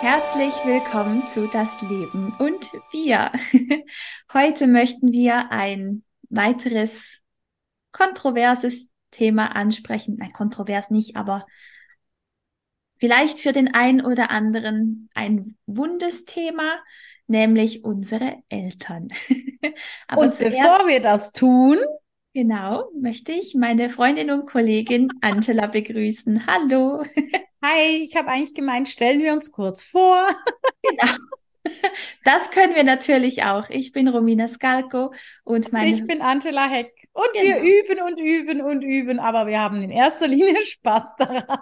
Herzlich willkommen zu Das Leben und wir. Heute möchten wir ein weiteres kontroverses Thema ansprechen. Nein, kontrovers nicht, aber vielleicht für den einen oder anderen ein wundes Thema, nämlich unsere Eltern. aber und bevor wir das tun, genau, möchte ich meine Freundin und Kollegin Angela begrüßen. Hallo. Hi, ich habe eigentlich gemeint, stellen wir uns kurz vor. genau. Das können wir natürlich auch. Ich bin Romina Skalko und meine. Ich bin Angela Heck. Und genau. wir üben und üben und üben, aber wir haben in erster Linie Spaß daran.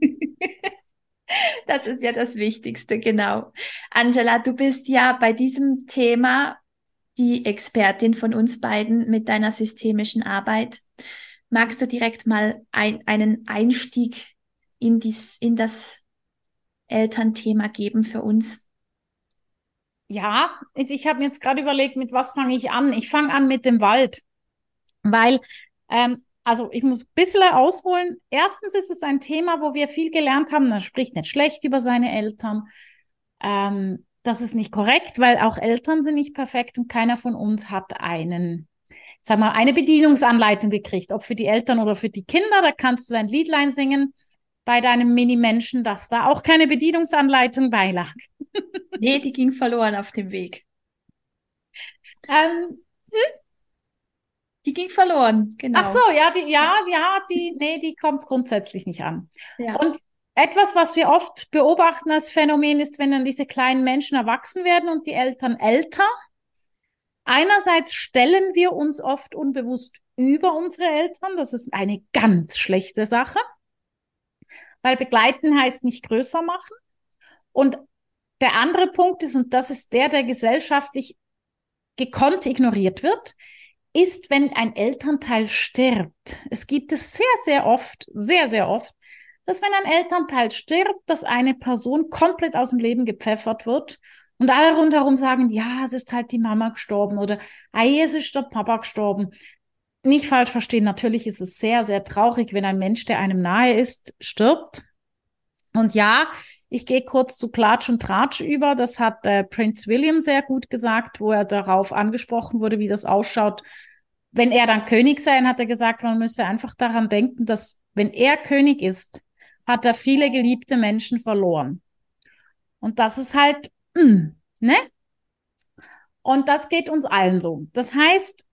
das ist ja das Wichtigste, genau. Angela, du bist ja bei diesem Thema die Expertin von uns beiden mit deiner systemischen Arbeit. Magst du direkt mal ein, einen Einstieg in, dies, in das Elternthema geben für uns? Ja, ich habe mir jetzt gerade überlegt, mit was fange ich an? Ich fange an mit dem Wald, weil, ähm, also ich muss ein bisschen ausholen. Erstens ist es ein Thema, wo wir viel gelernt haben, man spricht nicht schlecht über seine Eltern. Ähm, das ist nicht korrekt, weil auch Eltern sind nicht perfekt und keiner von uns hat einen, sag mal, eine Bedienungsanleitung gekriegt, ob für die Eltern oder für die Kinder. Da kannst du ein Liedlein singen bei deinem Mini-Menschen, dass da auch keine Bedienungsanleitung beilag. nee, die ging verloren auf dem Weg. Ähm, hm? Die ging verloren, genau. Ach so, ja, die, ja, ja, die, nee, die kommt grundsätzlich nicht an. Ja. Und etwas, was wir oft beobachten als Phänomen ist, wenn dann diese kleinen Menschen erwachsen werden und die Eltern älter. Einerseits stellen wir uns oft unbewusst über unsere Eltern. Das ist eine ganz schlechte Sache weil begleiten heißt nicht größer machen. Und der andere Punkt ist, und das ist der, der gesellschaftlich gekonnt ignoriert wird, ist, wenn ein Elternteil stirbt. Es gibt es sehr, sehr oft, sehr, sehr oft, dass wenn ein Elternteil stirbt, dass eine Person komplett aus dem Leben gepfeffert wird und alle rundherum sagen, ja, es ist halt die Mama gestorben oder, ei, es ist der Papa gestorben nicht falsch verstehen, natürlich ist es sehr, sehr traurig, wenn ein Mensch, der einem nahe ist, stirbt. Und ja, ich gehe kurz zu Klatsch und Tratsch über. Das hat äh, Prince William sehr gut gesagt, wo er darauf angesprochen wurde, wie das ausschaut. Wenn er dann König sein, hat er gesagt, man müsse einfach daran denken, dass wenn er König ist, hat er viele geliebte Menschen verloren. Und das ist halt, mh, mm, ne? Und das geht uns allen so. Das heißt,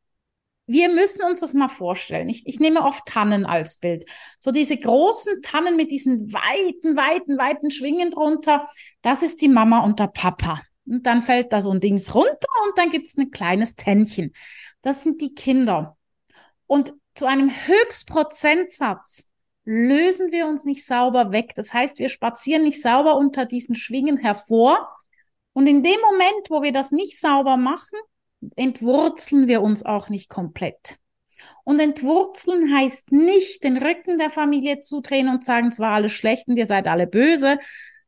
wir müssen uns das mal vorstellen. Ich, ich nehme oft Tannen als Bild. So diese großen Tannen mit diesen weiten, weiten, weiten Schwingen drunter, das ist die Mama und der Papa. Und dann fällt da so ein Dings runter und dann gibt's ein kleines Tännchen. Das sind die Kinder. Und zu einem Höchstprozentsatz lösen wir uns nicht sauber weg. Das heißt, wir spazieren nicht sauber unter diesen Schwingen hervor. Und in dem Moment, wo wir das nicht sauber machen, entwurzeln wir uns auch nicht komplett. Und entwurzeln heißt nicht den Rücken der Familie zudrehen und sagen, es war alles schlecht und ihr seid alle böse,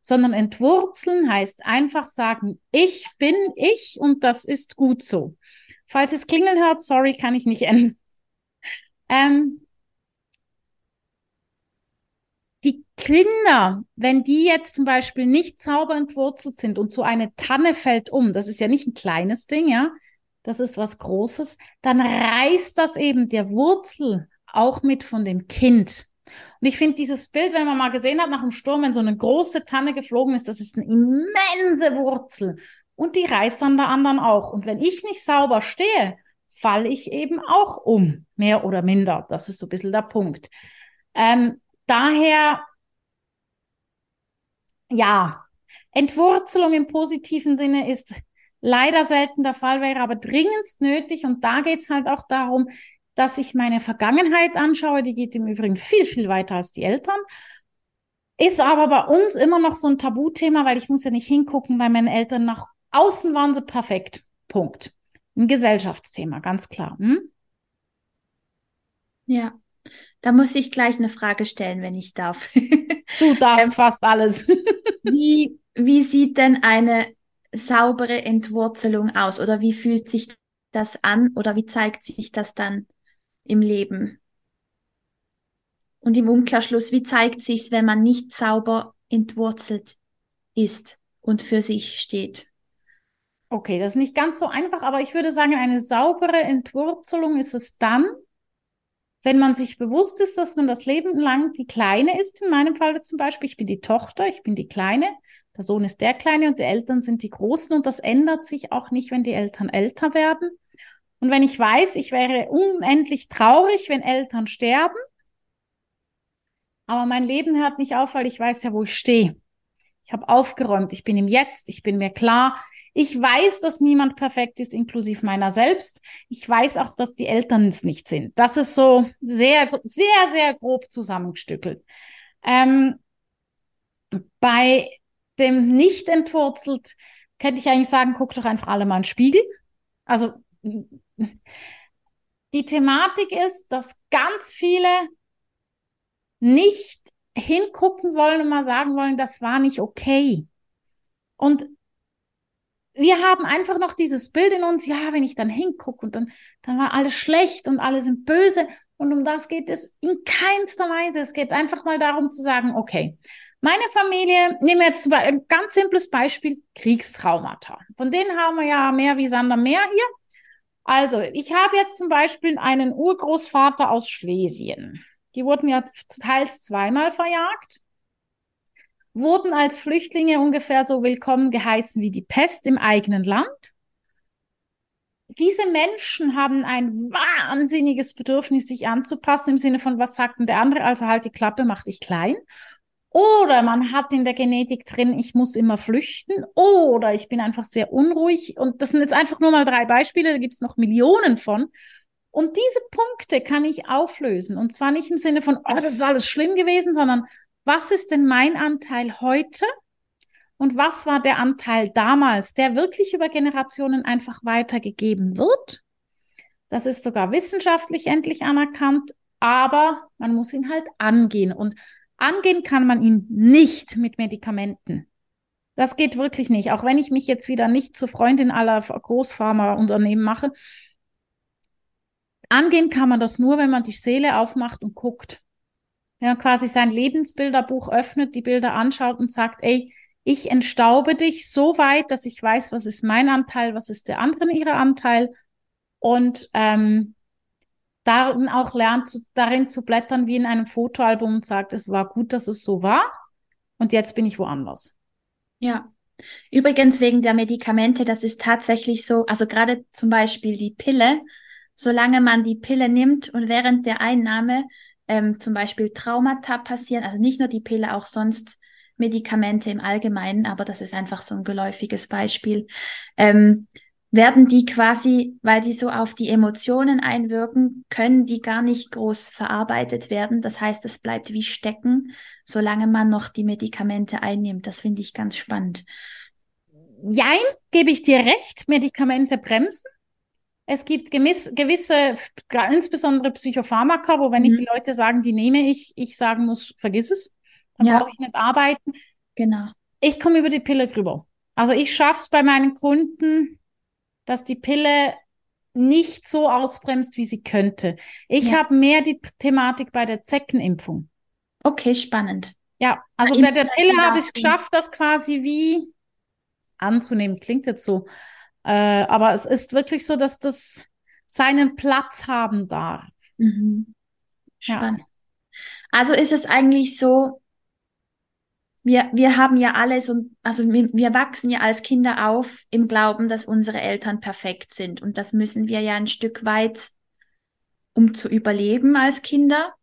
sondern entwurzeln heißt einfach sagen, ich bin ich und das ist gut so. Falls es klingeln hört, sorry, kann ich nicht ändern. Ähm, die Kinder, wenn die jetzt zum Beispiel nicht sauber entwurzelt sind und so eine Tanne fällt um, das ist ja nicht ein kleines Ding, ja, das ist was Großes, dann reißt das eben der Wurzel auch mit von dem Kind. Und ich finde dieses Bild, wenn man mal gesehen hat nach dem Sturm, wenn so eine große Tanne geflogen ist, das ist eine immense Wurzel. Und die reißt dann der anderen auch. Und wenn ich nicht sauber stehe, falle ich eben auch um, mehr oder minder. Das ist so ein bisschen der Punkt. Ähm, daher, ja, Entwurzelung im positiven Sinne ist leider selten der Fall wäre, aber dringendst nötig. Und da geht es halt auch darum, dass ich meine Vergangenheit anschaue. Die geht im Übrigen viel, viel weiter als die Eltern. Ist aber bei uns immer noch so ein Tabuthema, weil ich muss ja nicht hingucken, weil meine Eltern nach außen waren sie perfekt. Punkt. Ein Gesellschaftsthema, ganz klar. Hm? Ja, da muss ich gleich eine Frage stellen, wenn ich darf. Du darfst ähm, fast alles. wie, wie sieht denn eine saubere Entwurzelung aus oder wie fühlt sich das an oder wie zeigt sich das dann im Leben? Und im Umkehrschluss, wie zeigt sich's, wenn man nicht sauber entwurzelt ist und für sich steht? Okay, das ist nicht ganz so einfach, aber ich würde sagen, eine saubere Entwurzelung ist es dann, wenn man sich bewusst ist, dass man das Leben lang die Kleine ist, in meinem Fall zum Beispiel, ich bin die Tochter, ich bin die Kleine, der Sohn ist der Kleine und die Eltern sind die Großen und das ändert sich auch nicht, wenn die Eltern älter werden. Und wenn ich weiß, ich wäre unendlich traurig, wenn Eltern sterben, aber mein Leben hört nicht auf, weil ich weiß ja, wo ich stehe. Ich habe aufgeräumt, ich bin im Jetzt, ich bin mir klar. Ich weiß, dass niemand perfekt ist, inklusive meiner selbst. Ich weiß auch, dass die Eltern es nicht sind. Das ist so sehr, sehr, sehr grob zusammengestückelt. Ähm, bei dem nicht entwurzelt könnte ich eigentlich sagen, guck doch einfach alle mal einen Spiegel. Also die Thematik ist, dass ganz viele nicht hingucken wollen und mal sagen wollen, das war nicht okay. Und wir haben einfach noch dieses Bild in uns, ja, wenn ich dann hingucke und dann, dann war alles schlecht und alle sind böse. Und um das geht es in keinster Weise. Es geht einfach mal darum zu sagen, okay, meine Familie, nehmen wir jetzt ein ganz simples Beispiel, Kriegstraumata. Von denen haben wir ja mehr wie Sander mehr hier. Also, ich habe jetzt zum Beispiel einen Urgroßvater aus Schlesien. Die wurden ja teils zweimal verjagt, wurden als Flüchtlinge ungefähr so willkommen geheißen wie die Pest im eigenen Land. Diese Menschen haben ein wahnsinniges Bedürfnis, sich anzupassen im Sinne von, was sagt denn der andere? Also halt die Klappe, mach dich klein. Oder man hat in der Genetik drin, ich muss immer flüchten. Oder ich bin einfach sehr unruhig. Und das sind jetzt einfach nur mal drei Beispiele, da gibt es noch Millionen von. Und diese Punkte kann ich auflösen. Und zwar nicht im Sinne von, oh, das ist alles schlimm gewesen, sondern was ist denn mein Anteil heute? Und was war der Anteil damals, der wirklich über Generationen einfach weitergegeben wird? Das ist sogar wissenschaftlich endlich anerkannt, aber man muss ihn halt angehen. Und angehen kann man ihn nicht mit Medikamenten. Das geht wirklich nicht. Auch wenn ich mich jetzt wieder nicht zur Freundin aller Großpharmaunternehmen mache, Angehen kann man das nur, wenn man die Seele aufmacht und guckt. Ja, quasi sein Lebensbilderbuch öffnet, die Bilder anschaut und sagt, ey, ich entstaube dich so weit, dass ich weiß, was ist mein Anteil, was ist der anderen ihrer Anteil und ähm, darin auch lernt, zu, darin zu blättern wie in einem Fotoalbum und sagt, es war gut, dass es so war und jetzt bin ich woanders. Ja. Übrigens wegen der Medikamente, das ist tatsächlich so, also gerade zum Beispiel die Pille solange man die Pille nimmt und während der Einnahme ähm, zum Beispiel Traumata passieren, also nicht nur die Pille, auch sonst Medikamente im Allgemeinen, aber das ist einfach so ein geläufiges Beispiel, ähm, werden die quasi, weil die so auf die Emotionen einwirken, können die gar nicht groß verarbeitet werden. Das heißt, es bleibt wie stecken, solange man noch die Medikamente einnimmt. Das finde ich ganz spannend. Jein, gebe ich dir recht, Medikamente bremsen. Es gibt gemiss, gewisse, insbesondere Psychopharmaka, wo wenn mhm. ich die Leute sagen, die nehme ich, ich sagen muss, vergiss es. Dann ja. brauche ich nicht arbeiten. Genau. Ich komme über die Pille drüber. Also ich schaffe es bei meinen Kunden, dass die Pille nicht so ausbremst, wie sie könnte. Ich ja. habe mehr die Thematik bei der Zeckenimpfung. Okay, spannend. Ja, also bei der Pille habe ich es geschafft, das quasi wie anzunehmen. Klingt jetzt so äh, aber es ist wirklich so, dass das seinen Platz haben darf. Mhm. Spannend. Ja. Also ist es eigentlich so, wir, wir haben ja alle so, also wir, wir wachsen ja als Kinder auf im Glauben, dass unsere Eltern perfekt sind. Und das müssen wir ja ein Stück weit, um zu überleben als Kinder.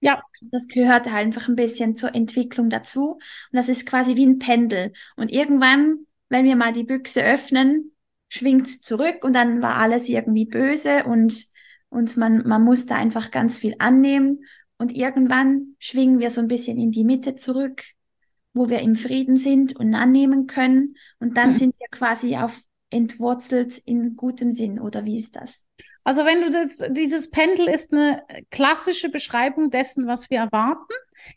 Ja. Das gehört einfach ein bisschen zur Entwicklung dazu. Und das ist quasi wie ein Pendel. Und irgendwann, wenn wir mal die Büchse öffnen, schwingt zurück und dann war alles irgendwie böse und, und man, man musste einfach ganz viel annehmen. Und irgendwann schwingen wir so ein bisschen in die Mitte zurück, wo wir im Frieden sind und annehmen können. Und dann mhm. sind wir quasi auf entwurzelt in gutem Sinn, oder wie ist das? Also wenn du das, dieses Pendel ist eine klassische Beschreibung dessen, was wir erwarten.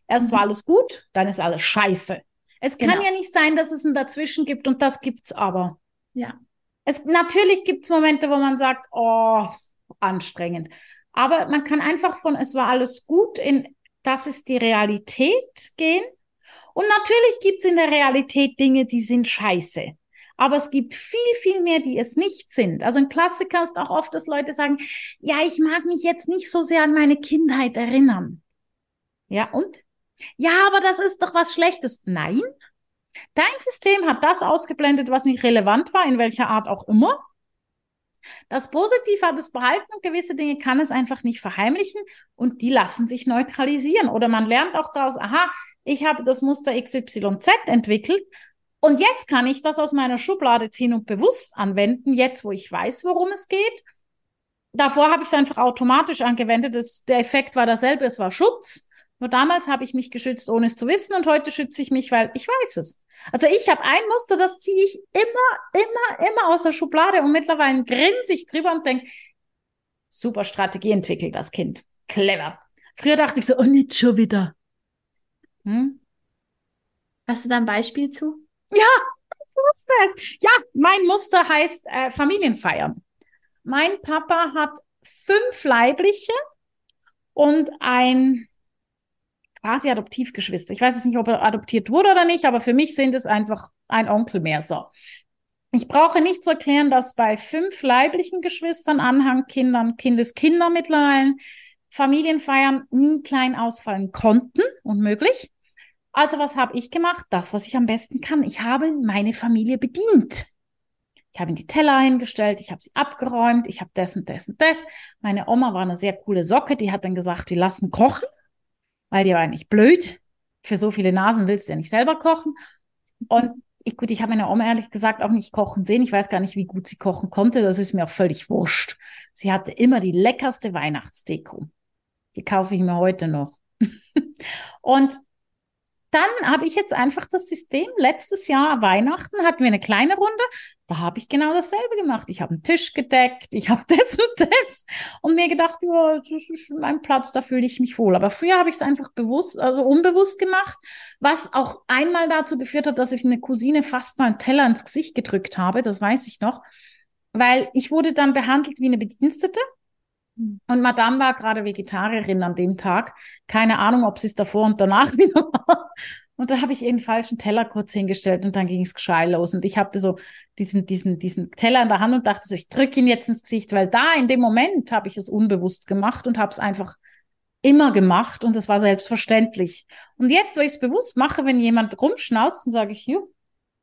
Erst mhm. war alles gut, dann ist alles scheiße. Es kann genau. ja nicht sein, dass es ein Dazwischen gibt und das gibt's aber. Ja. Es, natürlich gibt es Momente, wo man sagt, oh, anstrengend. Aber man kann einfach von, es war alles gut, in das ist die Realität gehen. Und natürlich gibt es in der Realität Dinge, die sind scheiße. Aber es gibt viel, viel mehr, die es nicht sind. Also ein Klassiker ist auch oft, dass Leute sagen, ja, ich mag mich jetzt nicht so sehr an meine Kindheit erinnern. Ja, und? Ja, aber das ist doch was Schlechtes. Nein. Dein System hat das ausgeblendet, was nicht relevant war, in welcher Art auch immer. Das Positive hat es behalten und gewisse Dinge kann es einfach nicht verheimlichen und die lassen sich neutralisieren. Oder man lernt auch daraus, aha, ich habe das Muster XYZ entwickelt und jetzt kann ich das aus meiner Schublade ziehen und bewusst anwenden, jetzt wo ich weiß, worum es geht. Davor habe ich es einfach automatisch angewendet. Das, der Effekt war derselbe, es war Schutz. Nur damals habe ich mich geschützt, ohne es zu wissen und heute schütze ich mich, weil ich weiß es. Also ich habe ein Muster, das ziehe ich immer, immer, immer aus der Schublade und mittlerweile grinse ich drüber und denke, super Strategie entwickelt das Kind. Clever. Früher dachte ich so, oh, nicht schon wieder. Hm? Hast du da ein Beispiel zu? Ja, ich wusste es. Ja, mein Muster heißt äh, Familienfeiern. Mein Papa hat fünf leibliche und ein quasi Adoptivgeschwister. Ich weiß jetzt nicht, ob er adoptiert wurde oder nicht, aber für mich sind es einfach ein Onkel mehr so. Ich brauche nicht zu erklären, dass bei fünf leiblichen Geschwistern, Anhangkindern, Kindeskinder mittlerweile Familienfeiern nie klein ausfallen konnten, unmöglich. Also was habe ich gemacht? Das, was ich am besten kann. Ich habe meine Familie bedient. Ich habe ihnen die Teller hingestellt, ich habe sie abgeräumt, ich habe das und das und das. Meine Oma war eine sehr coole Socke, die hat dann gesagt, wir lassen kochen weil die war eigentlich blöd. Für so viele Nasen willst du ja nicht selber kochen. Und ich, gut, ich habe meine Oma ehrlich gesagt auch nicht kochen sehen. Ich weiß gar nicht, wie gut sie kochen konnte. Das ist mir auch völlig wurscht. Sie hatte immer die leckerste Weihnachtsdeko. Die kaufe ich mir heute noch. und dann habe ich jetzt einfach das System. Letztes Jahr Weihnachten hatten wir eine kleine Runde. Da habe ich genau dasselbe gemacht. Ich habe einen Tisch gedeckt, ich habe das und das und mir gedacht, ja, das ist mein Platz, da fühle ich mich wohl. Aber früher habe ich es einfach bewusst, also unbewusst gemacht, was auch einmal dazu geführt hat, dass ich eine Cousine fast mal einen Teller ins Gesicht gedrückt habe. Das weiß ich noch, weil ich wurde dann behandelt wie eine Bedienstete. Und Madame war gerade Vegetarierin an dem Tag. Keine Ahnung, ob sie es davor und danach wieder war. Und da habe ich ihr den falschen Teller kurz hingestellt und dann ging es geschei los. Und ich hatte so diesen, diesen, diesen Teller in der Hand und dachte so, ich drücke ihn jetzt ins Gesicht, weil da in dem Moment habe ich es unbewusst gemacht und habe es einfach immer gemacht und es war selbstverständlich. Und jetzt, wo ich es bewusst mache, wenn jemand rumschnauzt, dann sage ich, jo,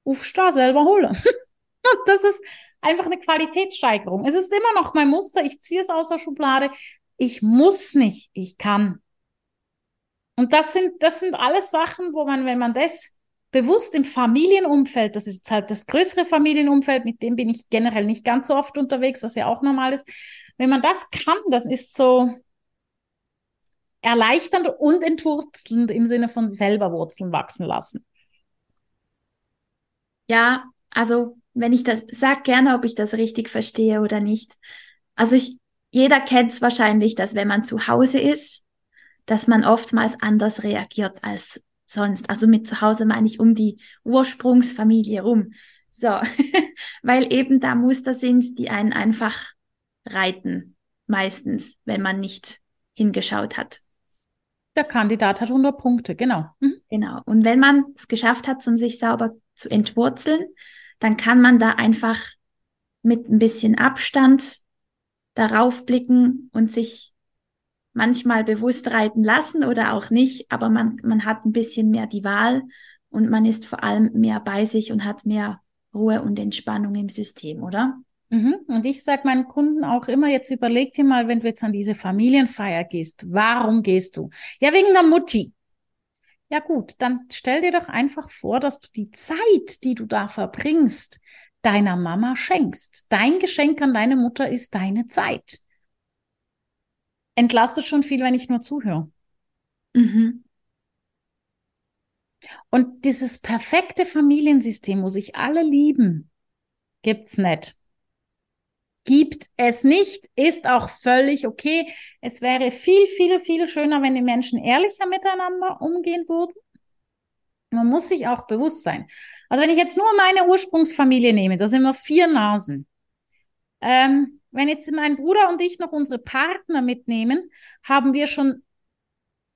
aufstehen, selber holen. und das ist einfach eine Qualitätssteigerung. Es ist immer noch mein Muster, ich ziehe es aus der Schublade. Ich muss nicht, ich kann. Und das sind, das sind alles Sachen, wo man, wenn man das bewusst im Familienumfeld, das ist halt das größere Familienumfeld, mit dem bin ich generell nicht ganz so oft unterwegs, was ja auch normal ist. Wenn man das kann, das ist so erleichternd und entwurzelnd im Sinne von selber Wurzeln wachsen lassen. Ja, also wenn ich das, sag gerne, ob ich das richtig verstehe oder nicht. Also ich, jeder kennt es wahrscheinlich, dass wenn man zu Hause ist, dass man oftmals anders reagiert als sonst. Also mit zu Hause meine ich um die Ursprungsfamilie rum. So, weil eben da Muster sind, die einen einfach reiten, meistens, wenn man nicht hingeschaut hat. Der Kandidat hat 100 Punkte, genau. Mhm. Genau. Und wenn man es geschafft hat, um sich sauber zu entwurzeln, dann kann man da einfach mit ein bisschen Abstand darauf blicken und sich manchmal bewusst reiten lassen oder auch nicht, aber man, man hat ein bisschen mehr die Wahl und man ist vor allem mehr bei sich und hat mehr Ruhe und Entspannung im System, oder? Mhm. Und ich sage meinen Kunden auch immer, jetzt überleg dir mal, wenn du jetzt an diese Familienfeier gehst, warum gehst du? Ja, wegen der Mutti. Ja gut, dann stell dir doch einfach vor, dass du die Zeit, die du da verbringst, deiner Mama schenkst. Dein Geschenk an deine Mutter ist deine Zeit. Entlastet schon viel, wenn ich nur zuhöre. Mhm. Und dieses perfekte Familiensystem, wo sich alle lieben, gibt's nicht gibt es nicht, ist auch völlig okay. Es wäre viel, viel, viel schöner, wenn die Menschen ehrlicher miteinander umgehen würden. Man muss sich auch bewusst sein. Also wenn ich jetzt nur meine Ursprungsfamilie nehme, da sind wir vier Nasen. Ähm, wenn jetzt mein Bruder und ich noch unsere Partner mitnehmen, haben wir schon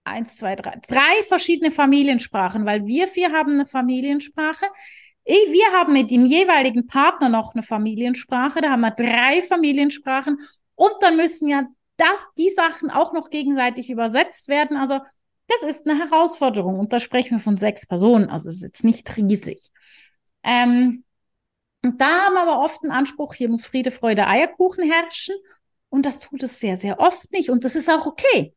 eins, zwei, drei, drei verschiedene Familiensprachen, weil wir vier haben eine Familiensprache. Wir haben mit dem jeweiligen Partner noch eine Familiensprache, da haben wir drei Familiensprachen und dann müssen ja das, die Sachen auch noch gegenseitig übersetzt werden. Also das ist eine Herausforderung und da sprechen wir von sechs Personen, also es ist jetzt nicht riesig. Ähm, und da haben wir aber oft einen Anspruch, hier muss Friede, Freude, Eierkuchen herrschen und das tut es sehr, sehr oft nicht und das ist auch okay,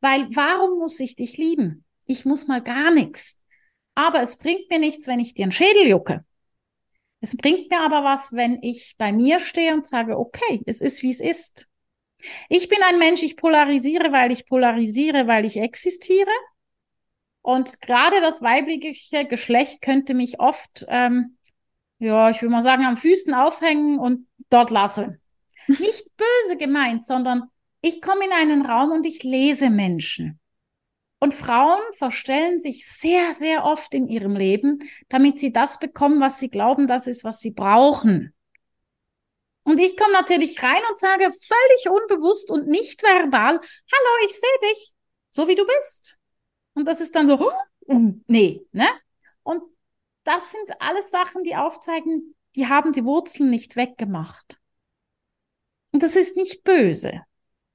weil warum muss ich dich lieben? Ich muss mal gar nichts. Aber es bringt mir nichts, wenn ich dir einen Schädel jucke. Es bringt mir aber was, wenn ich bei mir stehe und sage, okay, es ist, wie es ist. Ich bin ein Mensch, ich polarisiere, weil ich polarisiere, weil ich existiere. Und gerade das weibliche Geschlecht könnte mich oft, ähm, ja, ich würde mal sagen, am Füßen aufhängen und dort lassen. Nicht böse gemeint, sondern ich komme in einen Raum und ich lese Menschen. Und Frauen verstellen sich sehr, sehr oft in ihrem Leben, damit sie das bekommen, was sie glauben, das ist, was sie brauchen. Und ich komme natürlich rein und sage völlig unbewusst und nicht verbal, hallo, ich sehe dich, so wie du bist. Und das ist dann so, nee, ne? Und das sind alles Sachen, die aufzeigen, die haben die Wurzeln nicht weggemacht. Und das ist nicht böse.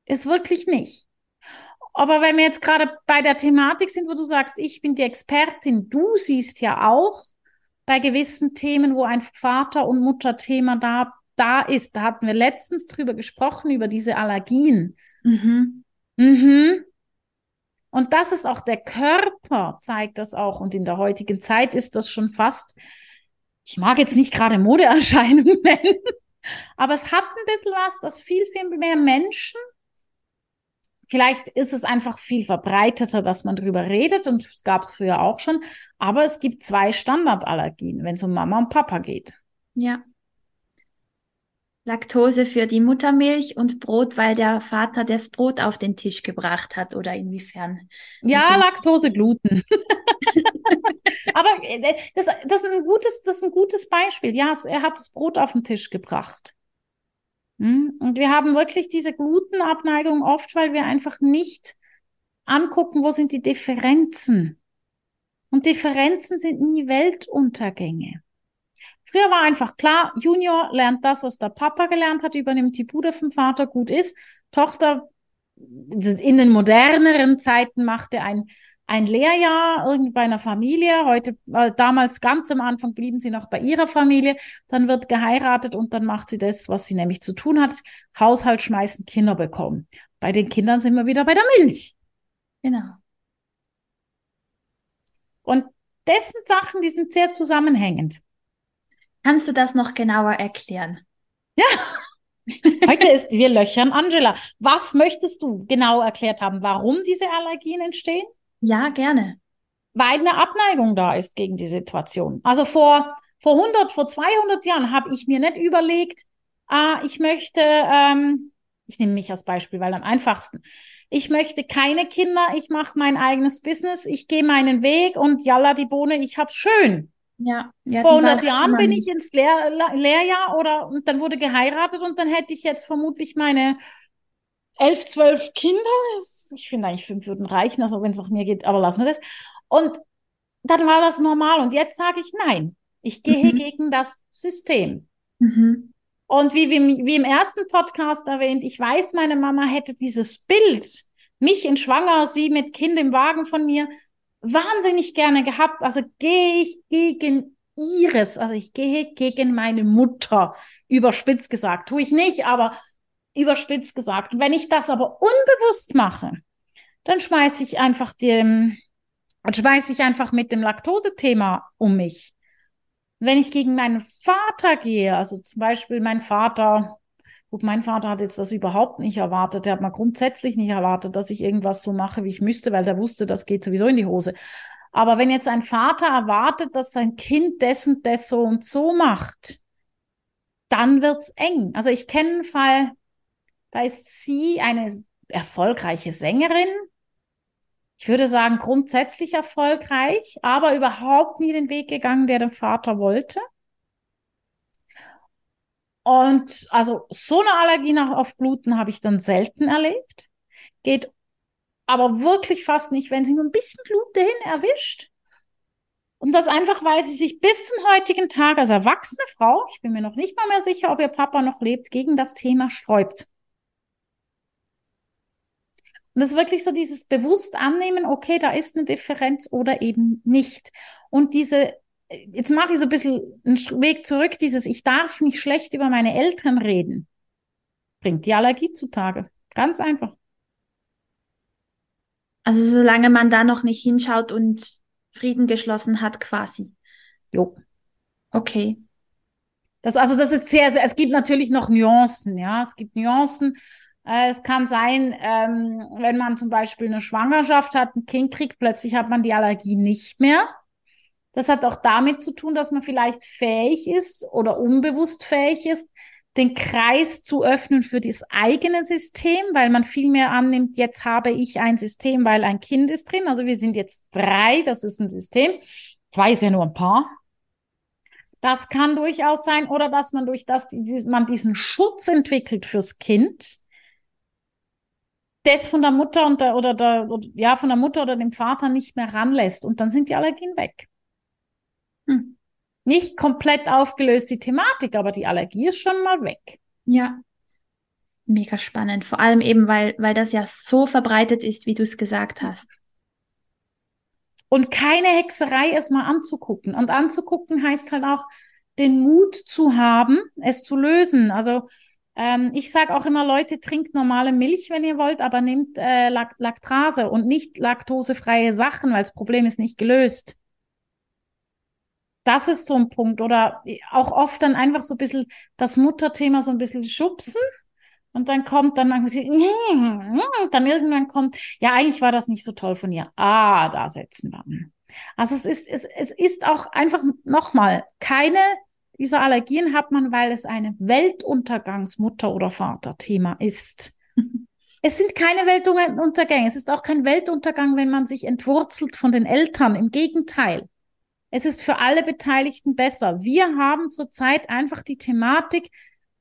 Ist wirklich nicht. Aber wenn wir jetzt gerade bei der Thematik sind, wo du sagst, ich bin die Expertin, du siehst ja auch bei gewissen Themen, wo ein Vater- und Mutterthema da da ist. Da hatten wir letztens drüber gesprochen, über diese Allergien. Mhm. Mhm. Und das ist auch der Körper, zeigt das auch. Und in der heutigen Zeit ist das schon fast, ich mag jetzt nicht gerade Modeerscheinung nennen, aber es hat ein bisschen was, dass viel, viel mehr Menschen, vielleicht ist es einfach viel verbreiteter, dass man darüber redet und es gab es früher auch schon, aber es gibt zwei Standardallergien, wenn es um Mama und Papa geht. Ja. Laktose für die Muttermilch und Brot, weil der Vater das Brot auf den Tisch gebracht hat oder inwiefern? Ja, Laktose, Gluten. Aber äh, das, das, ist ein gutes, das ist ein gutes Beispiel. Ja, er hat das Brot auf den Tisch gebracht. Hm? Und wir haben wirklich diese Glutenabneigung oft, weil wir einfach nicht angucken, wo sind die Differenzen. Und Differenzen sind nie Weltuntergänge. Früher war einfach klar, Junior lernt das, was der Papa gelernt hat, übernimmt die Bude vom Vater, gut ist. Tochter in den moderneren Zeiten machte ein, ein Lehrjahr irgendwie bei einer Familie. Heute, äh, damals ganz am Anfang blieben sie noch bei ihrer Familie. Dann wird geheiratet und dann macht sie das, was sie nämlich zu tun hat. Haushalt schmeißen, Kinder bekommen. Bei den Kindern sind wir wieder bei der Milch. Genau. Und dessen Sachen, die sind sehr zusammenhängend. Kannst du das noch genauer erklären? Ja. Heute ist wir löchern Angela. Was möchtest du genau erklärt haben, warum diese Allergien entstehen? Ja, gerne. Weil eine Abneigung da ist gegen die Situation. Also vor, vor 100, vor 200 Jahren habe ich mir nicht überlegt, ah, ich möchte, ähm, ich nehme mich als Beispiel, weil am einfachsten. Ich möchte keine Kinder, ich mache mein eigenes Business, ich gehe meinen Weg und jalla die Bohne, ich hab's schön. Ja, ja Vor 100 Jahren bin ich ins Lehr Lehrjahr oder und dann wurde geheiratet und dann hätte ich jetzt vermutlich meine elf, zwölf Kinder. Ich finde eigentlich fünf würden reichen, also wenn es nach mir geht, aber lassen wir das. Und dann war das normal und jetzt sage ich nein. Ich gehe mhm. gegen das System. Mhm. Und wie, wie, wie im ersten Podcast erwähnt, ich weiß, meine Mama hätte dieses Bild, mich in Schwanger, sie mit Kind im Wagen von mir, wahnsinnig gerne gehabt. Also gehe ich gegen ihres, also ich gehe gegen meine Mutter, überspitzt gesagt. Tue ich nicht, aber überspitzt gesagt. Wenn ich das aber unbewusst mache, dann schmeiße ich einfach dem, dann schmeiße ich einfach mit dem Laktose-Thema um mich. Wenn ich gegen meinen Vater gehe, also zum Beispiel mein Vater Gut, mein Vater hat jetzt das überhaupt nicht erwartet. Der hat mal grundsätzlich nicht erwartet, dass ich irgendwas so mache, wie ich müsste, weil der wusste, das geht sowieso in die Hose. Aber wenn jetzt ein Vater erwartet, dass sein Kind das und das so und so macht, dann wird's eng. Also ich kenne einen Fall, da ist sie eine erfolgreiche Sängerin, ich würde sagen, grundsätzlich erfolgreich, aber überhaupt nie den Weg gegangen, der der Vater wollte. Und also so eine Allergie nach, auf Gluten habe ich dann selten erlebt. Geht aber wirklich fast nicht, wenn sie nur ein bisschen Gluten erwischt. Und das einfach, weil sie sich bis zum heutigen Tag als erwachsene Frau, ich bin mir noch nicht mal mehr sicher, ob ihr Papa noch lebt, gegen das Thema sträubt. Und das ist wirklich so dieses bewusst annehmen, okay, da ist eine Differenz oder eben nicht. Und diese, jetzt mache ich so ein bisschen einen Weg zurück, dieses, ich darf nicht schlecht über meine Eltern reden, bringt die Allergie zutage. Ganz einfach. Also solange man da noch nicht hinschaut und Frieden geschlossen hat, quasi. Jo. Okay. Das, also das ist sehr, sehr, es gibt natürlich noch Nuancen, ja. Es gibt Nuancen. Äh, es kann sein, ähm, wenn man zum Beispiel eine Schwangerschaft hat, ein Kind kriegt, plötzlich hat man die Allergie nicht mehr. Das hat auch damit zu tun, dass man vielleicht fähig ist oder unbewusst fähig ist, den Kreis zu öffnen für das eigene System, weil man viel mehr annimmt, jetzt habe ich ein System, weil ein Kind ist drin. Also wir sind jetzt drei, das ist ein System. Zwei ist ja nur ein Paar. Das kann durchaus sein, oder dass man durch das man diesen Schutz entwickelt fürs Kind, das von der Mutter und der, oder der, oder, ja, von der Mutter oder dem Vater nicht mehr ranlässt. Und dann sind die Allergien weg. Hm nicht komplett aufgelöst, die Thematik, aber die Allergie ist schon mal weg. Ja. Mega spannend. Vor allem eben, weil, weil das ja so verbreitet ist, wie du es gesagt hast. Und keine Hexerei es mal anzugucken. Und anzugucken heißt halt auch, den Mut zu haben, es zu lösen. Also ähm, ich sage auch immer, Leute, trinkt normale Milch, wenn ihr wollt, aber nehmt äh, Laktase und nicht laktosefreie Sachen, weil das Problem ist nicht gelöst das ist so ein Punkt. Oder auch oft dann einfach so ein bisschen das Mutterthema so ein bisschen schubsen. Und dann kommt dann dann irgendwann kommt, ja, eigentlich war das nicht so toll von ihr. Ah, da setzen wir an. Also es ist, es, es ist auch einfach nochmal, keine dieser Allergien hat man, weil es eine Weltuntergangsmutter- oder Vaterthema ist. Es sind keine Weltuntergänge. Es ist auch kein Weltuntergang, wenn man sich entwurzelt von den Eltern. Im Gegenteil. Es ist für alle Beteiligten besser. Wir haben zurzeit einfach die Thematik,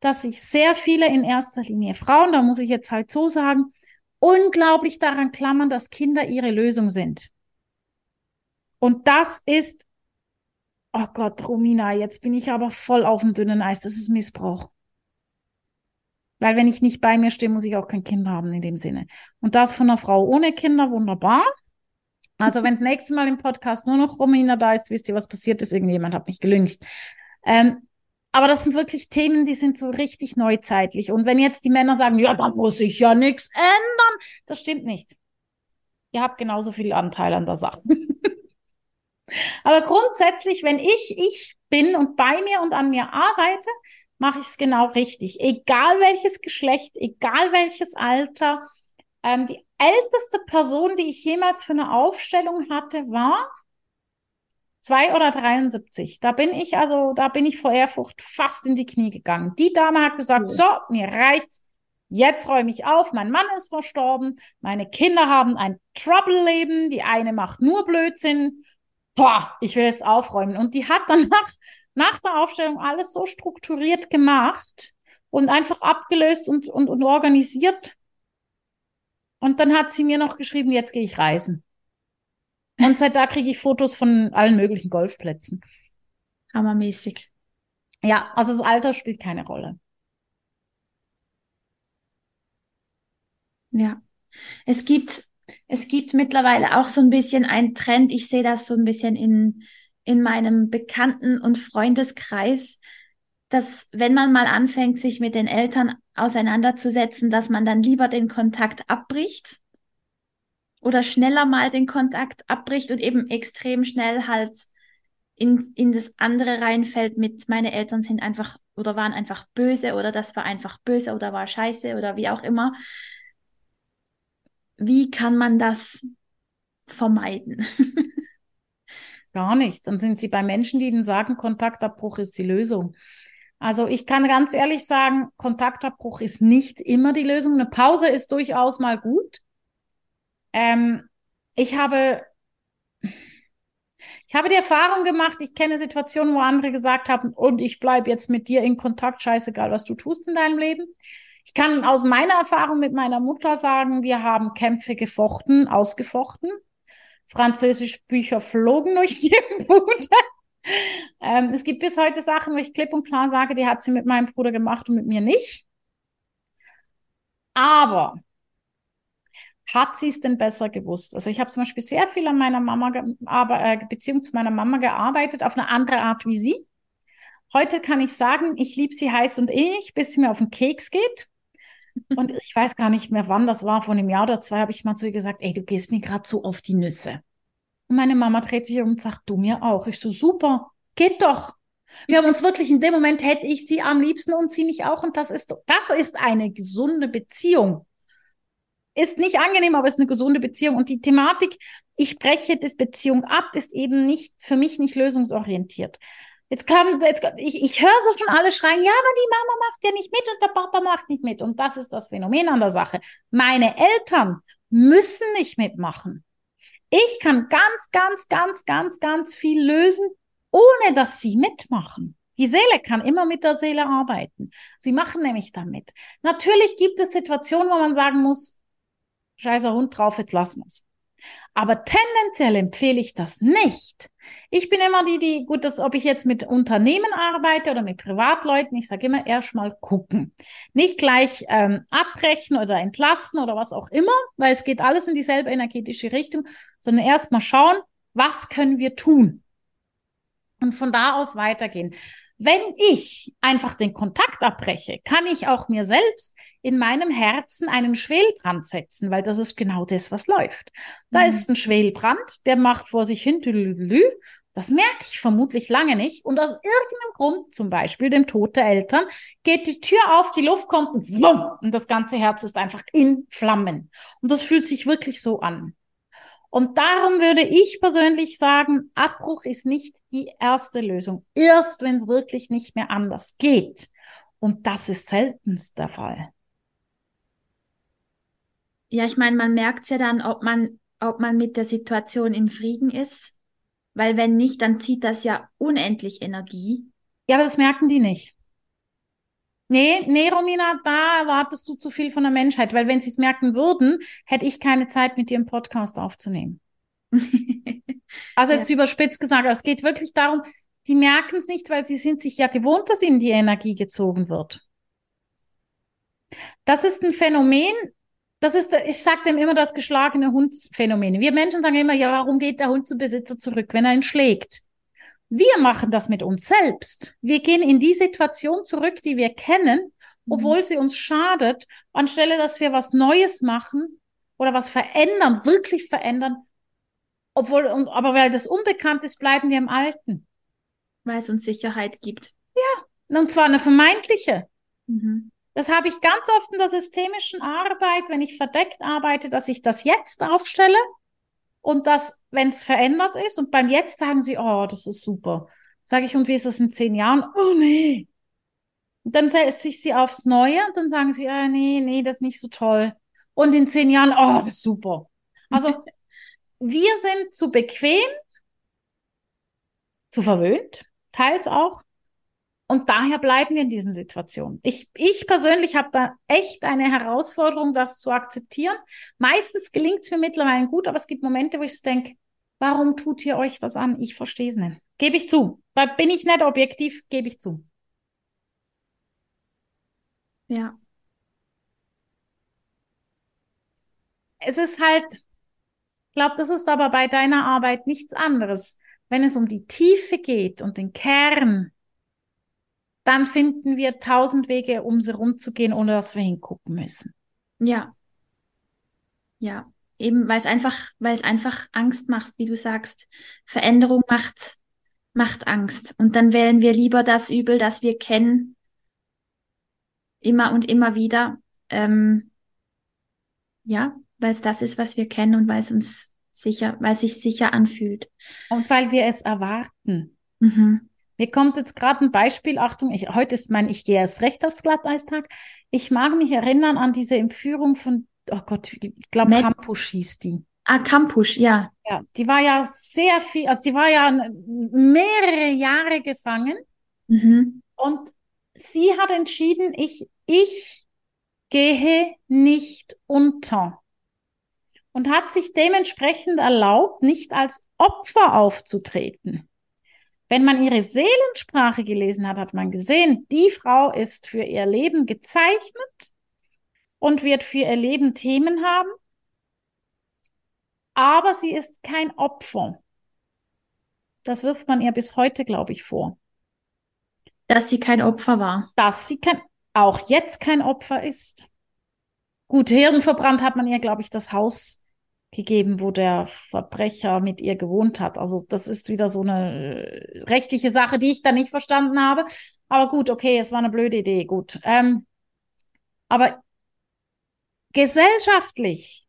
dass sich sehr viele in erster Linie Frauen, da muss ich jetzt halt so sagen, unglaublich daran klammern, dass Kinder ihre Lösung sind. Und das ist, oh Gott, Romina, jetzt bin ich aber voll auf dem dünnen Eis. Das ist Missbrauch. Weil wenn ich nicht bei mir stehe, muss ich auch kein Kind haben in dem Sinne. Und das von einer Frau ohne Kinder, wunderbar. Also wenn das nächste Mal im Podcast nur noch Romina da ist, wisst ihr, was passiert ist. Irgendjemand hat mich gelüncht. Ähm, aber das sind wirklich Themen, die sind so richtig neuzeitlich. Und wenn jetzt die Männer sagen, ja, da muss ich ja nichts ändern, das stimmt nicht. Ihr habt genauso viel Anteil an der Sache. Aber grundsätzlich, wenn ich ich bin und bei mir und an mir arbeite, mache ich es genau richtig. Egal welches Geschlecht, egal welches Alter. Ähm, die älteste Person, die ich jemals für eine Aufstellung hatte, war zwei oder 73. Da bin ich also, da bin ich vor Ehrfurcht fast in die Knie gegangen. Die Dame hat gesagt, cool. so, mir reicht's. Jetzt räume ich auf, mein Mann ist verstorben, meine Kinder haben ein Trouble-Leben, die eine macht nur Blödsinn. Boah, ich will jetzt aufräumen. Und die hat dann nach, nach der Aufstellung alles so strukturiert gemacht und einfach abgelöst und, und, und organisiert, und dann hat sie mir noch geschrieben, jetzt gehe ich reisen. Und seit da kriege ich Fotos von allen möglichen Golfplätzen. Hammermäßig. Ja, also das Alter spielt keine Rolle. Ja. Es gibt, es gibt mittlerweile auch so ein bisschen einen Trend. Ich sehe das so ein bisschen in, in meinem Bekannten- und Freundeskreis, dass wenn man mal anfängt, sich mit den Eltern auseinanderzusetzen, dass man dann lieber den Kontakt abbricht oder schneller mal den Kontakt abbricht und eben extrem schnell halt in, in das andere reinfällt mit meine Eltern sind einfach oder waren einfach böse oder das war einfach böse oder war scheiße oder wie auch immer. Wie kann man das vermeiden? Gar nicht. Dann sind sie bei Menschen, die ihnen sagen, Kontaktabbruch ist die Lösung. Also ich kann ganz ehrlich sagen, Kontaktabbruch ist nicht immer die Lösung. Eine Pause ist durchaus mal gut. Ähm, ich habe, ich habe die Erfahrung gemacht, ich kenne Situationen, wo andere gesagt haben, und ich bleibe jetzt mit dir in Kontakt, scheißegal, was du tust in deinem Leben. Ich kann aus meiner Erfahrung mit meiner Mutter sagen, wir haben Kämpfe gefochten, ausgefochten. Französisch Bücher flogen durch die Bude. ähm, es gibt bis heute Sachen, wo ich klipp und klar sage, die hat sie mit meinem Bruder gemacht und mit mir nicht. Aber hat sie es denn besser gewusst? Also ich habe zum Beispiel sehr viel an meiner Mama, aber, äh, Beziehung zu meiner Mama gearbeitet, auf eine andere Art wie sie. Heute kann ich sagen, ich liebe sie heiß und ich, bis sie mir auf den Keks geht. Und ich weiß gar nicht mehr, wann das war, vor einem Jahr oder zwei habe ich mal zu ihr gesagt, ey, du gehst mir gerade so auf die Nüsse. Und meine Mama dreht sich um und sagt, du mir auch. Ich so, super, geht doch. Wir haben uns wirklich in dem Moment hätte ich sie am liebsten und sie mich auch. Und das ist, das ist eine gesunde Beziehung. Ist nicht angenehm, aber ist eine gesunde Beziehung. Und die Thematik, ich breche das Beziehung ab, ist eben nicht, für mich nicht lösungsorientiert. Jetzt kam, jetzt, ich, ich höre so schon alle schreien, ja, aber die Mama macht ja nicht mit und der Papa macht nicht mit. Und das ist das Phänomen an der Sache. Meine Eltern müssen nicht mitmachen. Ich kann ganz, ganz, ganz, ganz, ganz viel lösen, ohne dass sie mitmachen. Die Seele kann immer mit der Seele arbeiten. Sie machen nämlich damit. Natürlich gibt es Situationen, wo man sagen muss, scheißer Hund drauf, jetzt lassen wir's. Aber tendenziell empfehle ich das nicht. Ich bin immer die, die, gut, dass ob ich jetzt mit Unternehmen arbeite oder mit Privatleuten, ich sage immer erst mal gucken. Nicht gleich ähm, abbrechen oder entlassen oder was auch immer, weil es geht alles in dieselbe energetische Richtung, sondern erst mal schauen, was können wir tun? Und von da aus weitergehen. Wenn ich einfach den Kontakt abbreche, kann ich auch mir selbst in meinem Herzen einen Schwelbrand setzen, weil das ist genau das, was läuft. Da mhm. ist ein Schwelbrand, der macht vor sich hin, das merke ich vermutlich lange nicht. Und aus irgendeinem Grund, zum Beispiel dem Tod der Eltern, geht die Tür auf, die Luft kommt und, wumm, und das ganze Herz ist einfach in Flammen. Und das fühlt sich wirklich so an. Und darum würde ich persönlich sagen, Abbruch ist nicht die erste Lösung. Erst wenn es wirklich nicht mehr anders geht. Und das ist seltenst der Fall. Ja, ich meine, man merkt ja dann, ob man, ob man mit der Situation im Frieden ist. Weil wenn nicht, dann zieht das ja unendlich Energie. Ja, aber das merken die nicht. Nee, nee, Romina, da erwartest du zu viel von der Menschheit, weil wenn sie es merken würden, hätte ich keine Zeit, mit dir einen Podcast aufzunehmen. also jetzt ja. überspitzt gesagt, es geht wirklich darum, die merken es nicht, weil sie sind sich ja gewohnt, dass ihnen die Energie gezogen wird. Das ist ein Phänomen, das ist, ich sage dem immer das geschlagene Hundsphänomen. Wir Menschen sagen immer, ja, warum geht der Hund zum Besitzer zurück, wenn er ihn schlägt? Wir machen das mit uns selbst. Wir gehen in die Situation zurück, die wir kennen, mhm. obwohl sie uns schadet, anstelle dass wir was Neues machen oder was verändern, wirklich verändern, obwohl, aber weil das unbekannt ist, bleiben wir im Alten. Weil es uns Sicherheit gibt. Ja, und zwar eine vermeintliche. Mhm. Das habe ich ganz oft in der systemischen Arbeit, wenn ich verdeckt arbeite, dass ich das jetzt aufstelle und das, wenn es verändert ist und beim Jetzt sagen sie, oh, das ist super. Sage ich, und wie ist das in zehn Jahren? Oh nee. Und dann setze ich sie aufs Neue und dann sagen sie, ah, nee, nee, das ist nicht so toll. Und in zehn Jahren, oh, das ist super. Also wir sind zu bequem, zu verwöhnt, teils auch, und daher bleiben wir in diesen Situationen. Ich, ich persönlich habe da echt eine Herausforderung, das zu akzeptieren. Meistens gelingt es mir mittlerweile gut, aber es gibt Momente, wo ich denke, warum tut ihr euch das an? Ich verstehe es nicht. Gebe ich zu. Da bin ich nicht objektiv, gebe ich zu. Ja. Es ist halt, ich glaube, das ist aber bei deiner Arbeit nichts anderes. Wenn es um die Tiefe geht und den Kern, dann finden wir tausend Wege, um sie rumzugehen, ohne dass wir hingucken müssen. Ja. Ja. Eben, weil es einfach, weil es einfach Angst macht, wie du sagst. Veränderung macht, macht Angst. Und dann wählen wir lieber das Übel, das wir kennen. Immer und immer wieder. Ähm, ja, weil es das ist, was wir kennen und weil es uns sicher, weil es sich sicher anfühlt. Und weil wir es erwarten. Mhm. Mir kommt jetzt gerade ein Beispiel, Achtung, ich, heute ist mein Ich gehe erst recht aufs Glatteistag. Ich mag mich erinnern an diese Entführung von, oh Gott, ich glaube, Campus hieß die. Ah, Campus, ja. Ja, die war ja sehr viel, also die war ja mehrere Jahre gefangen. Mhm. Und sie hat entschieden, ich, ich gehe nicht unter. Und hat sich dementsprechend erlaubt, nicht als Opfer aufzutreten. Wenn man ihre Seelensprache gelesen hat, hat man gesehen, die Frau ist für ihr Leben gezeichnet und wird für ihr Leben Themen haben, aber sie ist kein Opfer. Das wirft man ihr bis heute, glaube ich, vor. Dass sie kein Opfer war. Dass sie kein, auch jetzt kein Opfer ist. Gut, Hirnverbrannt hat man ihr, glaube ich, das Haus gegeben, wo der Verbrecher mit ihr gewohnt hat. Also das ist wieder so eine äh, rechtliche Sache, die ich da nicht verstanden habe. Aber gut, okay, es war eine blöde Idee, gut. Ähm, aber gesellschaftlich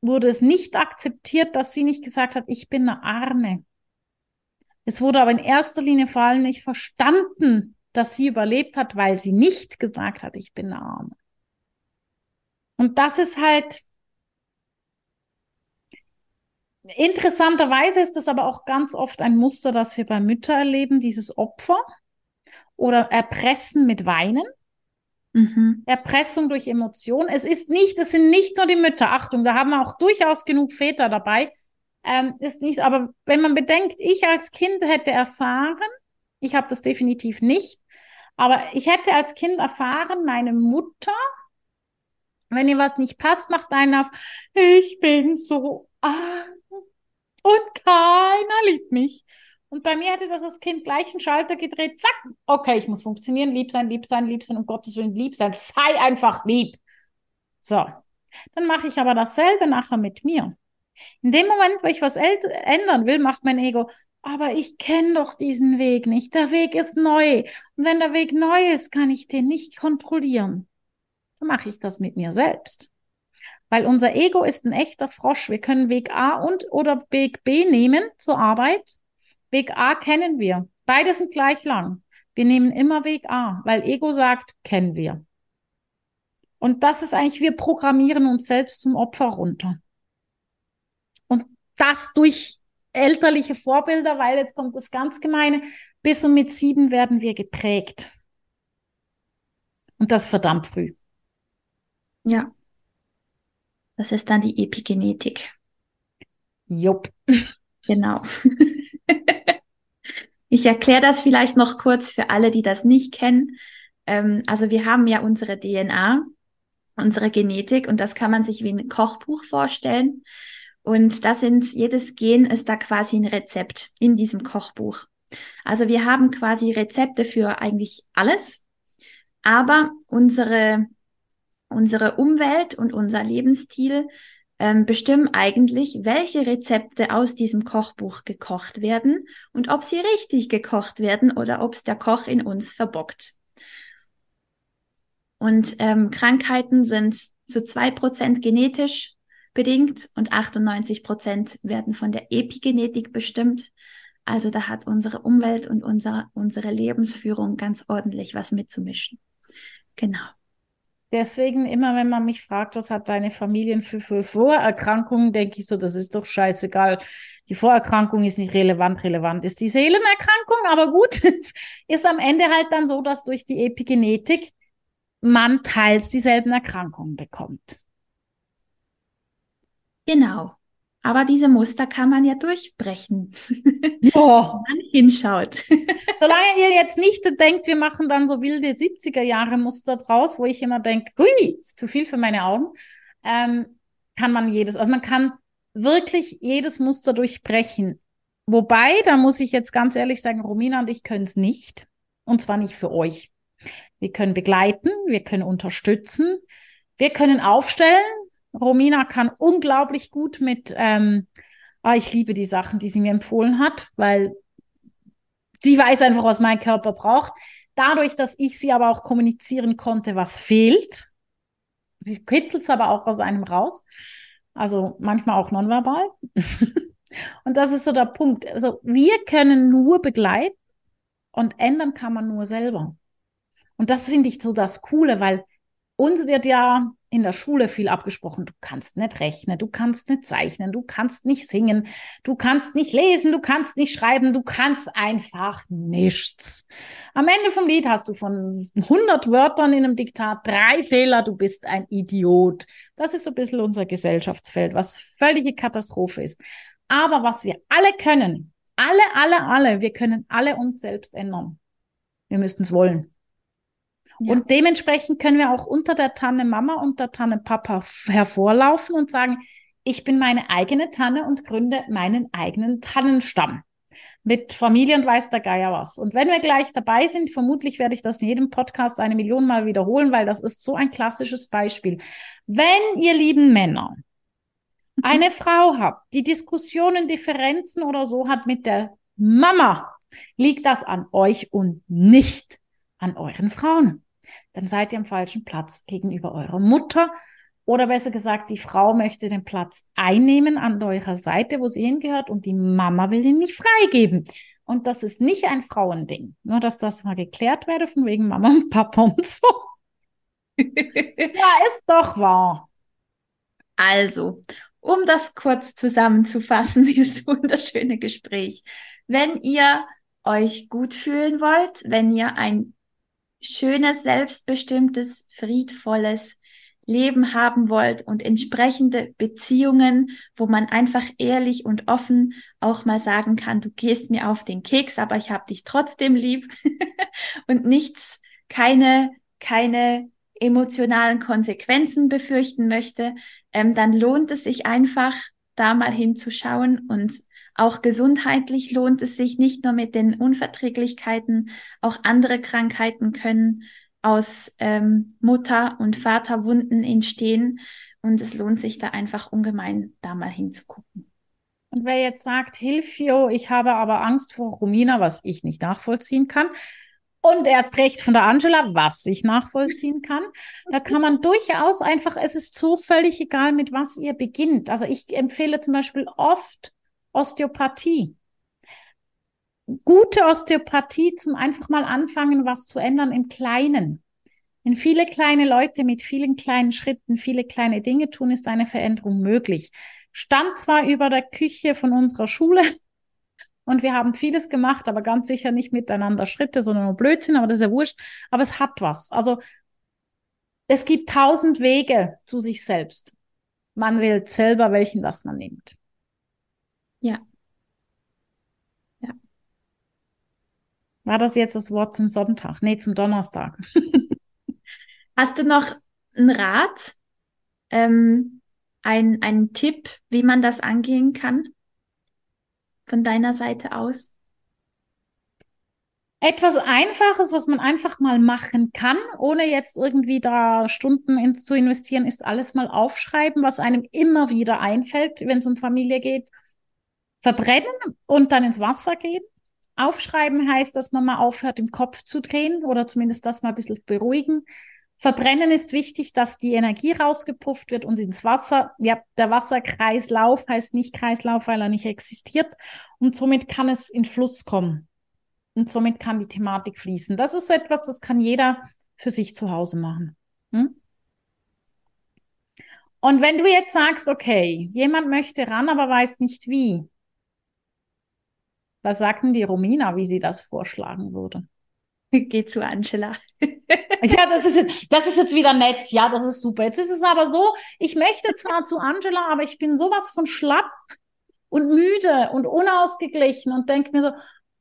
wurde es nicht akzeptiert, dass sie nicht gesagt hat, ich bin eine Arme. Es wurde aber in erster Linie vor allem nicht verstanden, dass sie überlebt hat, weil sie nicht gesagt hat, ich bin eine Arme. Und das ist halt, interessanterweise ist das aber auch ganz oft ein Muster, das wir bei Müttern erleben, dieses Opfer oder Erpressen mit Weinen. Mhm. Erpressung durch Emotionen. Es ist nicht, es sind nicht nur die Mütter. Achtung, da haben wir auch durchaus genug Väter dabei. Ähm, ist nicht, aber wenn man bedenkt, ich als Kind hätte erfahren, ich habe das definitiv nicht, aber ich hätte als Kind erfahren, meine Mutter, wenn ihr was nicht passt, macht einen auf, ich bin so arm und keiner liebt mich. Und bei mir hätte das das Kind gleich einen Schalter gedreht, zack, okay, ich muss funktionieren, lieb sein, lieb sein, lieb sein, um Gottes Willen lieb sein, sei einfach lieb. So, dann mache ich aber dasselbe nachher mit mir. In dem Moment, wo ich was ändern will, macht mein Ego, aber ich kenne doch diesen Weg nicht. Der Weg ist neu. Und wenn der Weg neu ist, kann ich den nicht kontrollieren. Dann mache ich das mit mir selbst. Weil unser Ego ist ein echter Frosch. Wir können Weg A und oder Weg B nehmen zur Arbeit Weg A kennen wir. Beide sind gleich lang. Wir nehmen immer Weg A, weil Ego sagt, kennen wir. Und das ist eigentlich, wir programmieren uns selbst zum Opfer runter. Und das durch elterliche Vorbilder, weil jetzt kommt das ganz Gemeine, bis und mit sieben werden wir geprägt. Und das verdammt früh. Ja. Das ist dann die Epigenetik. Jupp. Genau. ich erkläre das vielleicht noch kurz für alle, die das nicht kennen. Ähm, also wir haben ja unsere DNA, unsere Genetik und das kann man sich wie ein Kochbuch vorstellen. Und das sind, jedes Gen ist da quasi ein Rezept in diesem Kochbuch. Also wir haben quasi Rezepte für eigentlich alles, aber unsere, unsere Umwelt und unser Lebensstil ähm, bestimmen eigentlich, welche Rezepte aus diesem Kochbuch gekocht werden und ob sie richtig gekocht werden oder ob es der Koch in uns verbockt. Und ähm, Krankheiten sind zu zwei Prozent genetisch bedingt und 98 Prozent werden von der Epigenetik bestimmt. Also da hat unsere Umwelt und unser, unsere Lebensführung ganz ordentlich was mitzumischen. Genau. Deswegen immer, wenn man mich fragt, was hat deine Familie für, für Vorerkrankungen, denke ich so, das ist doch scheißegal. Die Vorerkrankung ist nicht relevant, relevant ist die Seelenerkrankung, aber gut, es ist am Ende halt dann so, dass durch die Epigenetik man teils dieselben Erkrankungen bekommt. Genau. Aber diese Muster kann man ja durchbrechen, ja. wenn man hinschaut. Solange ihr jetzt nicht denkt, wir machen dann so wilde 70er Jahre Muster draus, wo ich immer denke, hui, ist zu viel für meine Augen, ähm, kann man jedes, also man kann wirklich jedes Muster durchbrechen. Wobei, da muss ich jetzt ganz ehrlich sagen, Romina und ich können es nicht. Und zwar nicht für euch. Wir können begleiten, wir können unterstützen, wir können aufstellen, Romina kann unglaublich gut mit, ähm, ah, ich liebe die Sachen, die sie mir empfohlen hat, weil sie weiß einfach, was mein Körper braucht. Dadurch, dass ich sie aber auch kommunizieren konnte, was fehlt. Sie kitzelt es aber auch aus einem raus. Also manchmal auch nonverbal. und das ist so der Punkt. Also wir können nur begleiten und ändern kann man nur selber. Und das finde ich so das Coole, weil uns wird ja in der Schule viel abgesprochen. Du kannst nicht rechnen, du kannst nicht zeichnen, du kannst nicht singen, du kannst nicht lesen, du kannst nicht schreiben, du kannst einfach nichts. Am Ende vom Lied hast du von 100 Wörtern in einem Diktat drei Fehler, du bist ein Idiot. Das ist so ein bisschen unser Gesellschaftsfeld, was völlige Katastrophe ist. Aber was wir alle können, alle, alle, alle, wir können alle uns selbst ändern. Wir müssen es wollen. Ja. Und dementsprechend können wir auch unter der Tanne Mama und der Tanne Papa hervorlaufen und sagen, ich bin meine eigene Tanne und gründe meinen eigenen Tannenstamm. Mit Familie und weiß der Geier was. Und wenn wir gleich dabei sind, vermutlich werde ich das in jedem Podcast eine Million Mal wiederholen, weil das ist so ein klassisches Beispiel. Wenn ihr lieben Männer eine Frau habt, die Diskussionen, Differenzen oder so hat mit der Mama, liegt das an euch und nicht an euren Frauen. Dann seid ihr am falschen Platz gegenüber eurer Mutter. Oder besser gesagt, die Frau möchte den Platz einnehmen an eurer Seite, wo sie hingehört, und die Mama will ihn nicht freigeben. Und das ist nicht ein Frauending. Nur, dass das mal geklärt werde, von wegen Mama und Papa und so. ja, ist doch wahr. Also, um das kurz zusammenzufassen, dieses wunderschöne Gespräch. Wenn ihr euch gut fühlen wollt, wenn ihr ein schönes, selbstbestimmtes, friedvolles Leben haben wollt und entsprechende Beziehungen, wo man einfach ehrlich und offen auch mal sagen kann, du gehst mir auf den Keks, aber ich habe dich trotzdem lieb. Und nichts, keine, keine emotionalen Konsequenzen befürchten möchte, ähm, dann lohnt es sich einfach, da mal hinzuschauen und auch gesundheitlich lohnt es sich nicht nur mit den Unverträglichkeiten, auch andere Krankheiten können aus ähm, Mutter- und Vaterwunden entstehen. Und es lohnt sich da einfach ungemein, da mal hinzugucken. Und wer jetzt sagt, Hilfio, ich habe aber Angst vor Romina, was ich nicht nachvollziehen kann, und erst recht von der Angela, was ich nachvollziehen kann. Da kann man durchaus einfach, es ist so völlig egal, mit was ihr beginnt. Also ich empfehle zum Beispiel oft Osteopathie. Gute Osteopathie zum einfach mal anfangen, was zu ändern im Kleinen. Wenn viele kleine Leute mit vielen kleinen Schritten viele kleine Dinge tun, ist eine Veränderung möglich. Stand zwar über der Küche von unserer Schule und wir haben vieles gemacht, aber ganz sicher nicht miteinander Schritte, sondern nur Blödsinn, aber das ist ja wurscht. Aber es hat was. Also es gibt tausend Wege zu sich selbst. Man wählt selber, welchen das man nimmt. Ja. Ja. War das jetzt das Wort zum Sonntag? Nee, zum Donnerstag. Hast du noch einen Rat, ähm, ein, einen Tipp, wie man das angehen kann? Von deiner Seite aus? Etwas Einfaches, was man einfach mal machen kann, ohne jetzt irgendwie da Stunden ins zu investieren, ist alles mal aufschreiben, was einem immer wieder einfällt, wenn es um Familie geht verbrennen und dann ins Wasser gehen. Aufschreiben heißt, dass man mal aufhört, im Kopf zu drehen oder zumindest das mal ein bisschen beruhigen. Verbrennen ist wichtig, dass die Energie rausgepufft wird und ins Wasser. Ja, der Wasserkreislauf heißt nicht Kreislauf, weil er nicht existiert. Und somit kann es in Fluss kommen. Und somit kann die Thematik fließen. Das ist etwas, das kann jeder für sich zu Hause machen. Hm? Und wenn du jetzt sagst, okay, jemand möchte ran, aber weiß nicht wie, was sagt denn die Romina, wie sie das vorschlagen würde? Geh zu Angela. ja, das ist, jetzt, das ist jetzt wieder nett. Ja, das ist super. Jetzt ist es aber so, ich möchte zwar zu Angela, aber ich bin sowas von schlapp und müde und unausgeglichen und denke mir so,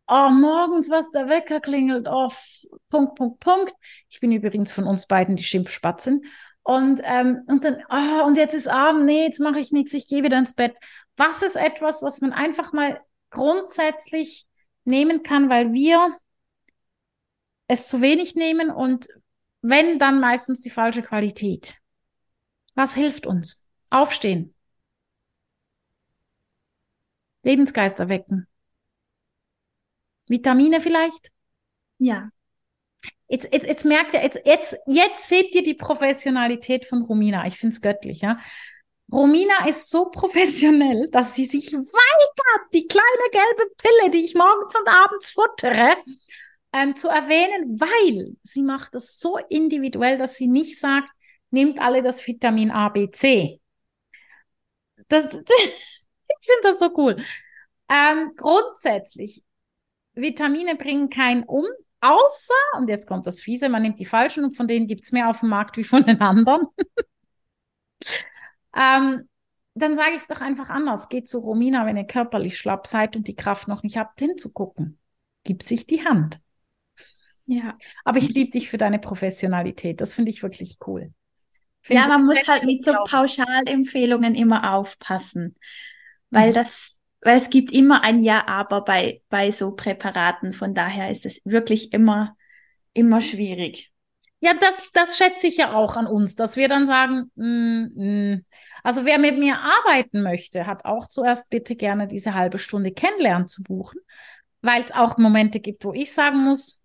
oh, morgens, was der Wecker klingelt, oh, Punkt, Punkt, Punkt. Ich bin übrigens von uns beiden die Schimpfspatzen. Und, ähm, und dann, oh, und jetzt ist Abend, nee, jetzt mache ich nichts, ich gehe wieder ins Bett. Was ist etwas, was man einfach mal grundsätzlich nehmen kann, weil wir es zu wenig nehmen und wenn, dann meistens die falsche Qualität. Was hilft uns? Aufstehen. Lebensgeister wecken. Vitamine vielleicht? Ja. Jetzt, jetzt, jetzt merkt ihr, jetzt, jetzt, jetzt seht ihr die Professionalität von Romina. Ich finde es göttlich, ja. Romina ist so professionell, dass sie sich weigert, die kleine gelbe Pille, die ich morgens und abends futtere, ähm, zu erwähnen, weil sie macht das so individuell, dass sie nicht sagt, nimmt alle das Vitamin A, B, C. Das, ich finde das so cool. Ähm, grundsätzlich, Vitamine bringen keinen um, außer, und jetzt kommt das Fiese, man nimmt die falschen und von denen gibt es mehr auf dem Markt wie von den anderen. ähm, dann sage ich es doch einfach anders. Geht zu Romina, wenn ihr körperlich schlapp seid und die Kraft noch nicht habt, hinzugucken. Gib sich die Hand. Ja. Aber ich liebe dich für deine Professionalität. Das finde ich wirklich cool. Find ja, man muss halt mit so Pauschalempfehlungen immer aufpassen, weil mhm. das, weil es gibt immer ein Ja, aber bei, bei so Präparaten. Von daher ist es wirklich immer, immer schwierig. Ja, das, das schätze ich ja auch an uns, dass wir dann sagen, mm, mm. also wer mit mir arbeiten möchte, hat auch zuerst bitte gerne diese halbe Stunde Kennenlernen zu buchen, weil es auch Momente gibt, wo ich sagen muss,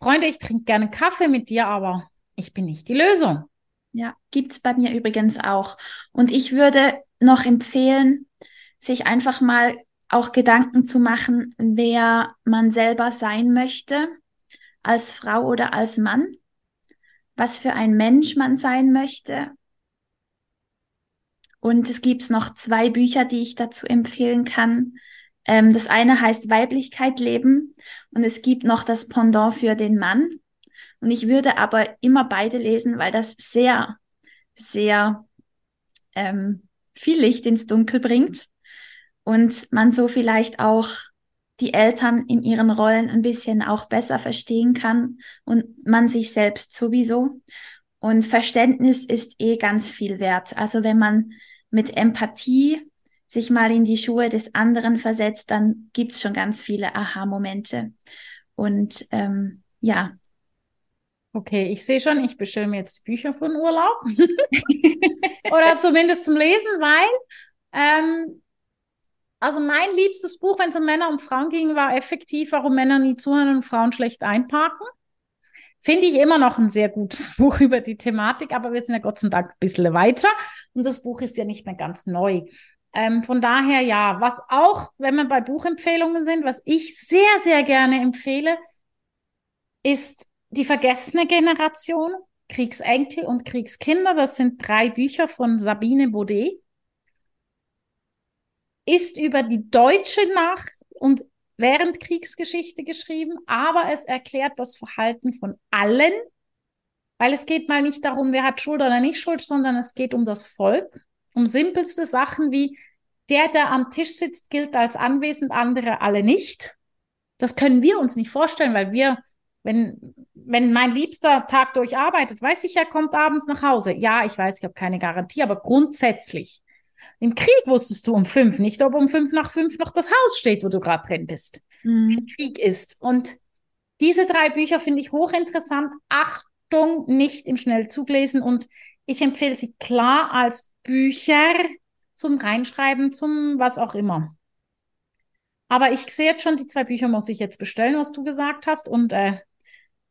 Freunde, ich trinke gerne Kaffee mit dir, aber ich bin nicht die Lösung. Ja, gibt's bei mir übrigens auch. Und ich würde noch empfehlen, sich einfach mal auch Gedanken zu machen, wer man selber sein möchte, als Frau oder als Mann was für ein Mensch man sein möchte. Und es gibt noch zwei Bücher, die ich dazu empfehlen kann. Ähm, das eine heißt Weiblichkeit leben und es gibt noch das Pendant für den Mann. Und ich würde aber immer beide lesen, weil das sehr, sehr ähm, viel Licht ins Dunkel bringt und man so vielleicht auch die Eltern in ihren Rollen ein bisschen auch besser verstehen kann und man sich selbst sowieso. Und Verständnis ist eh ganz viel wert. Also wenn man mit Empathie sich mal in die Schuhe des anderen versetzt, dann gibt's schon ganz viele Aha-Momente. Und ähm, ja. Okay, ich sehe schon, ich bestelle mir jetzt Bücher für den Urlaub. Oder zumindest zum Lesen, weil ähm, also mein liebstes Buch, wenn es um Männer und Frauen ging, war effektiv, warum Männer nie zuhören und Frauen schlecht einparken. Finde ich immer noch ein sehr gutes Buch über die Thematik, aber wir sind ja Gott sei Dank ein bisschen weiter und das Buch ist ja nicht mehr ganz neu. Ähm, von daher ja, was auch, wenn wir bei Buchempfehlungen sind, was ich sehr, sehr gerne empfehle, ist die vergessene Generation, Kriegsenkel und Kriegskinder. Das sind drei Bücher von Sabine Baudet ist über die deutsche Nach- und während Kriegsgeschichte geschrieben, aber es erklärt das Verhalten von allen, weil es geht mal nicht darum, wer hat Schuld oder nicht Schuld, sondern es geht um das Volk, um simpelste Sachen wie der, der am Tisch sitzt, gilt als anwesend, andere alle nicht. Das können wir uns nicht vorstellen, weil wir, wenn, wenn mein Liebster Tag durcharbeitet, weiß ich, er kommt abends nach Hause. Ja, ich weiß, ich habe keine Garantie, aber grundsätzlich im Krieg wusstest du um fünf nicht, ob um fünf nach fünf noch das Haus steht, wo du gerade drin bist. Mhm. Krieg ist. Und diese drei Bücher finde ich hochinteressant. Achtung, nicht im Schnellzug lesen. Und ich empfehle sie klar als Bücher zum Reinschreiben, zum was auch immer. Aber ich sehe jetzt schon, die zwei Bücher muss ich jetzt bestellen, was du gesagt hast. Und äh,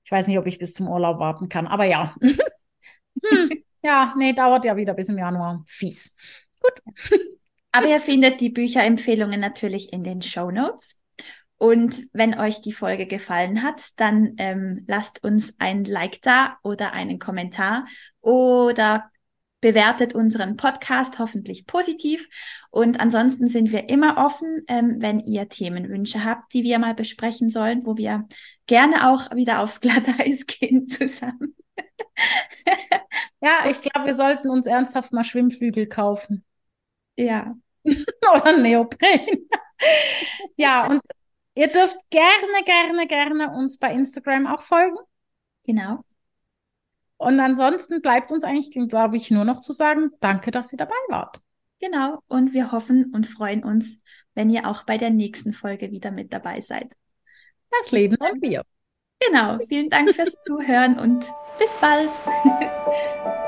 ich weiß nicht, ob ich bis zum Urlaub warten kann. Aber ja. hm, ja, nee, dauert ja wieder bis im Januar. Fies. Gut. Aber ihr findet die Bücherempfehlungen natürlich in den Show Notes. Und wenn euch die Folge gefallen hat, dann ähm, lasst uns ein Like da oder einen Kommentar oder bewertet unseren Podcast hoffentlich positiv. Und ansonsten sind wir immer offen, ähm, wenn ihr Themenwünsche habt, die wir mal besprechen sollen, wo wir gerne auch wieder aufs Glatteis gehen zusammen. ja, ich glaube, wir sollten uns ernsthaft mal Schwimmflügel kaufen. Ja. Oder Neopren. ja, und ihr dürft gerne, gerne, gerne uns bei Instagram auch folgen. Genau. Und ansonsten bleibt uns eigentlich, glaube ich, nur noch zu sagen, danke, dass ihr dabei wart. Genau. Und wir hoffen und freuen uns, wenn ihr auch bei der nächsten Folge wieder mit dabei seid. Das Leben und wir. Genau. Vielen Dank fürs Zuhören und bis bald.